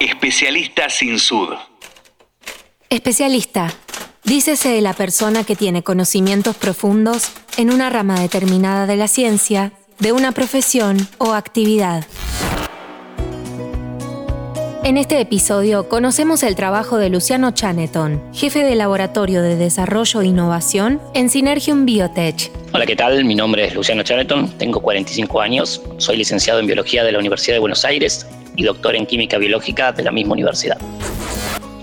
Especialista sin sud. Especialista. Dícese de la persona que tiene conocimientos profundos en una rama determinada de la ciencia, de una profesión o actividad. En este episodio conocemos el trabajo de Luciano Chaneton, jefe de Laboratorio de Desarrollo e Innovación en Synergium Biotech. Hola, ¿qué tal? Mi nombre es Luciano Chaneton, tengo 45 años, soy licenciado en Biología de la Universidad de Buenos Aires y doctor en Química Biológica de la misma universidad.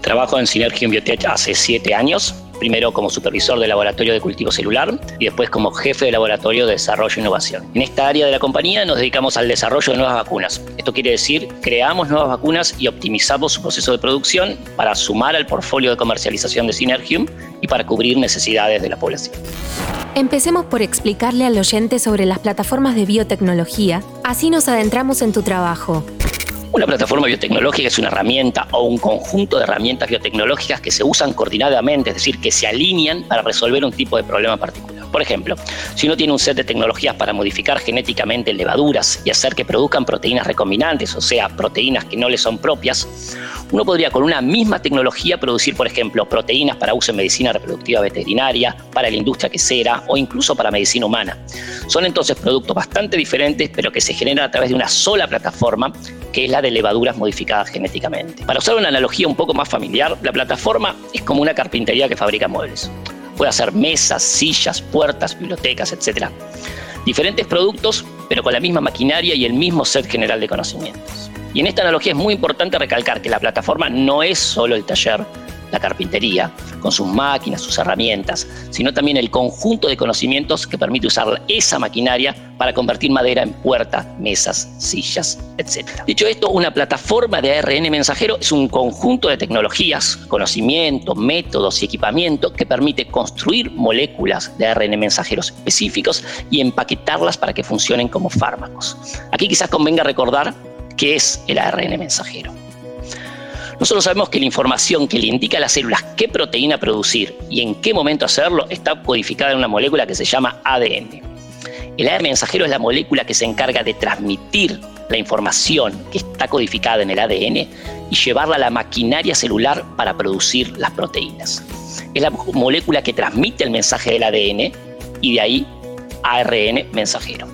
Trabajo en Synergium Biotech hace 7 años, primero como supervisor del laboratorio de cultivo celular y después como jefe de laboratorio de desarrollo e innovación. En esta área de la compañía nos dedicamos al desarrollo de nuevas vacunas. Esto quiere decir, creamos nuevas vacunas y optimizamos su proceso de producción para sumar al portfolio de comercialización de Synergium y para cubrir necesidades de la población. Empecemos por explicarle al oyente sobre las plataformas de biotecnología, así nos adentramos en tu trabajo. Una plataforma biotecnológica es una herramienta o un conjunto de herramientas biotecnológicas que se usan coordinadamente, es decir, que se alinean para resolver un tipo de problema particular. Por ejemplo, si uno tiene un set de tecnologías para modificar genéticamente levaduras y hacer que produzcan proteínas recombinantes, o sea, proteínas que no le son propias, uno podría con una misma tecnología producir, por ejemplo, proteínas para uso en medicina reproductiva veterinaria, para la industria quesera o incluso para medicina humana. Son entonces productos bastante diferentes, pero que se generan a través de una sola plataforma que es la de levaduras modificadas genéticamente. Para usar una analogía un poco más familiar, la plataforma es como una carpintería que fabrica muebles. Puede hacer mesas, sillas, puertas, bibliotecas, etc. Diferentes productos, pero con la misma maquinaria y el mismo set general de conocimientos. Y en esta analogía es muy importante recalcar que la plataforma no es solo el taller la carpintería, con sus máquinas, sus herramientas, sino también el conjunto de conocimientos que permite usar esa maquinaria para convertir madera en puertas, mesas, sillas, etc. Dicho esto, una plataforma de ARN mensajero es un conjunto de tecnologías, conocimientos, métodos y equipamiento que permite construir moléculas de ARN mensajeros específicos y empaquetarlas para que funcionen como fármacos. Aquí quizás convenga recordar qué es el ARN mensajero. Nosotros sabemos que la información que le indica a las células qué proteína producir y en qué momento hacerlo está codificada en una molécula que se llama ADN. El ARN mensajero es la molécula que se encarga de transmitir la información que está codificada en el ADN y llevarla a la maquinaria celular para producir las proteínas. Es la molécula que transmite el mensaje del ADN y de ahí ARN mensajero.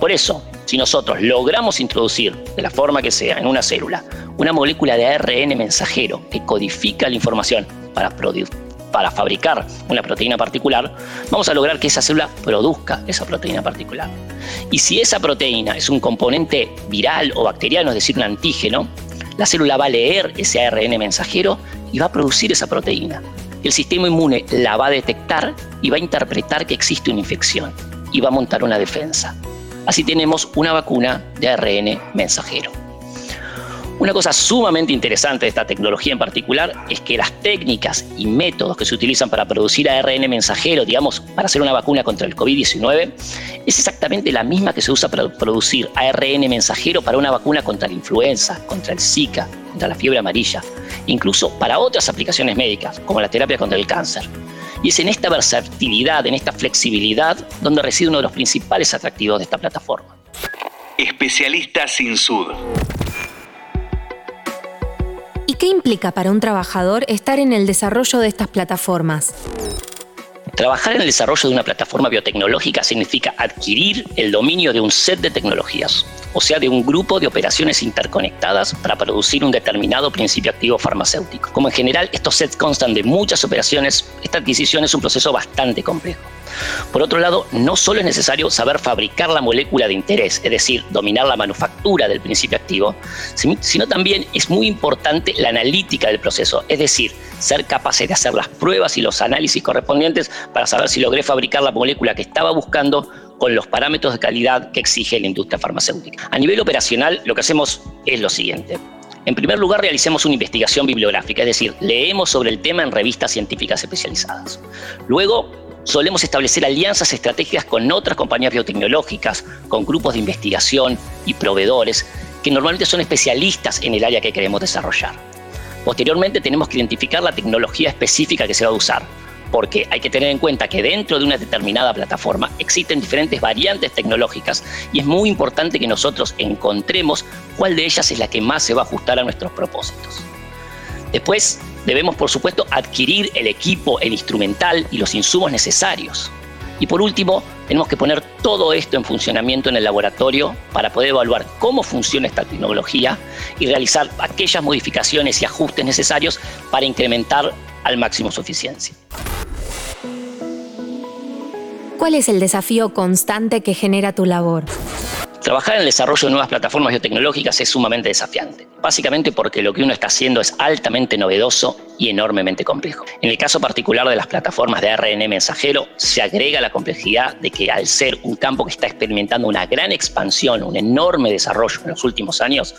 Por eso, si nosotros logramos introducir, de la forma que sea, en una célula, una molécula de ARN mensajero que codifica la información para, para fabricar una proteína particular, vamos a lograr que esa célula produzca esa proteína particular. Y si esa proteína es un componente viral o bacteriano, es decir, un antígeno, la célula va a leer ese ARN mensajero y va a producir esa proteína. El sistema inmune la va a detectar y va a interpretar que existe una infección y va a montar una defensa. Así tenemos una vacuna de ARN mensajero. Una cosa sumamente interesante de esta tecnología en particular es que las técnicas y métodos que se utilizan para producir ARN mensajero, digamos, para hacer una vacuna contra el COVID-19, es exactamente la misma que se usa para producir ARN mensajero para una vacuna contra la influenza, contra el Zika, contra la fiebre amarilla, incluso para otras aplicaciones médicas, como la terapia contra el cáncer. Y es en esta versatilidad, en esta flexibilidad, donde reside uno de los principales atractivos de esta plataforma. Especialista sin sud. ¿Y qué implica para un trabajador estar en el desarrollo de estas plataformas? Trabajar en el desarrollo de una plataforma biotecnológica significa adquirir el dominio de un set de tecnologías, o sea, de un grupo de operaciones interconectadas para producir un determinado principio activo farmacéutico. Como en general estos sets constan de muchas operaciones, esta adquisición es un proceso bastante complejo. Por otro lado, no solo es necesario saber fabricar la molécula de interés, es decir, dominar la manufactura del principio activo, sino también es muy importante la analítica del proceso, es decir, ser capaces de hacer las pruebas y los análisis correspondientes para saber si logré fabricar la molécula que estaba buscando con los parámetros de calidad que exige la industria farmacéutica. A nivel operacional, lo que hacemos es lo siguiente. En primer lugar, realicemos una investigación bibliográfica, es decir, leemos sobre el tema en revistas científicas especializadas. Luego, solemos establecer alianzas estratégicas con otras compañías biotecnológicas, con grupos de investigación y proveedores que normalmente son especialistas en el área que queremos desarrollar. Posteriormente tenemos que identificar la tecnología específica que se va a usar, porque hay que tener en cuenta que dentro de una determinada plataforma existen diferentes variantes tecnológicas y es muy importante que nosotros encontremos cuál de ellas es la que más se va a ajustar a nuestros propósitos. Después, debemos por supuesto adquirir el equipo, el instrumental y los insumos necesarios. Y por último, tenemos que poner todo esto en funcionamiento en el laboratorio para poder evaluar cómo funciona esta tecnología y realizar aquellas modificaciones y ajustes necesarios para incrementar al máximo su eficiencia. ¿Cuál es el desafío constante que genera tu labor? Trabajar en el desarrollo de nuevas plataformas biotecnológicas es sumamente desafiante, básicamente porque lo que uno está haciendo es altamente novedoso y enormemente complejo. En el caso particular de las plataformas de ARN mensajero, se agrega la complejidad de que al ser un campo que está experimentando una gran expansión, un enorme desarrollo en los últimos años,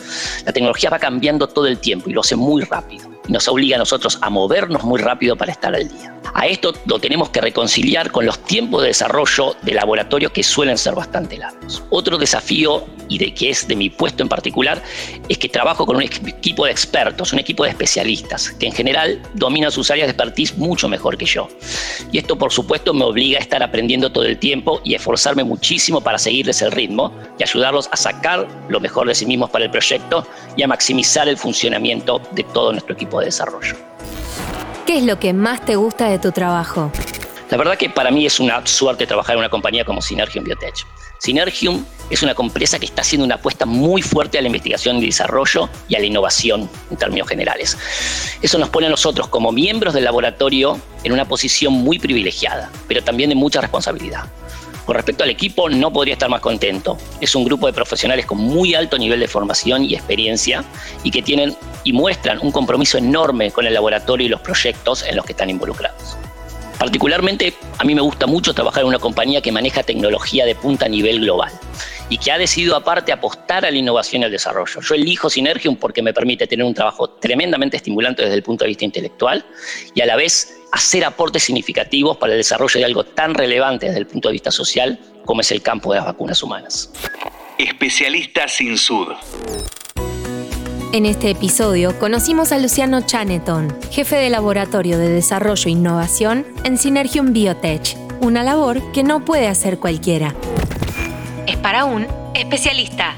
la tecnología va cambiando todo el tiempo y lo hace muy rápido. nos obliga a nosotros a movernos muy rápido para estar al día. A esto lo tenemos que reconciliar con los tiempos de desarrollo de laboratorio que suelen ser bastante largos. Otro desafío, y de que es de mi puesto en particular, es que trabajo con un equipo de expertos, un equipo de especialistas, que en general dominan sus áreas de expertise mucho mejor que yo. Y esto, por supuesto, me obliga a estar aprendiendo todo el tiempo y esforzarme muchísimo para seguirles el ritmo y ayudarlos a sacar lo mejor de sí mismos para el proyecto y a maximizar el funcionamiento de todo nuestro equipo de desarrollo. ¿Qué es lo que más te gusta de tu trabajo? La verdad que para mí es una suerte trabajar en una compañía como Synergium Biotech. Synergium es una empresa que está haciendo una apuesta muy fuerte a la investigación y desarrollo y a la innovación en términos generales. Eso nos pone a nosotros como miembros del laboratorio en una posición muy privilegiada, pero también de mucha responsabilidad. Con respecto al equipo, no podría estar más contento. Es un grupo de profesionales con muy alto nivel de formación y experiencia y que tienen y muestran un compromiso enorme con el laboratorio y los proyectos en los que están involucrados. Particularmente, a mí me gusta mucho trabajar en una compañía que maneja tecnología de punta a nivel global y que ha decidido aparte apostar a la innovación y al desarrollo. Yo elijo Synergium porque me permite tener un trabajo tremendamente estimulante desde el punto de vista intelectual y a la vez hacer aportes significativos para el desarrollo de algo tan relevante desde el punto de vista social como es el campo de las vacunas humanas. Especialista sin sud. En este episodio conocimos a Luciano Chaneton, jefe de Laboratorio de Desarrollo e Innovación en Synergium Biotech, una labor que no puede hacer cualquiera. Es para un especialista.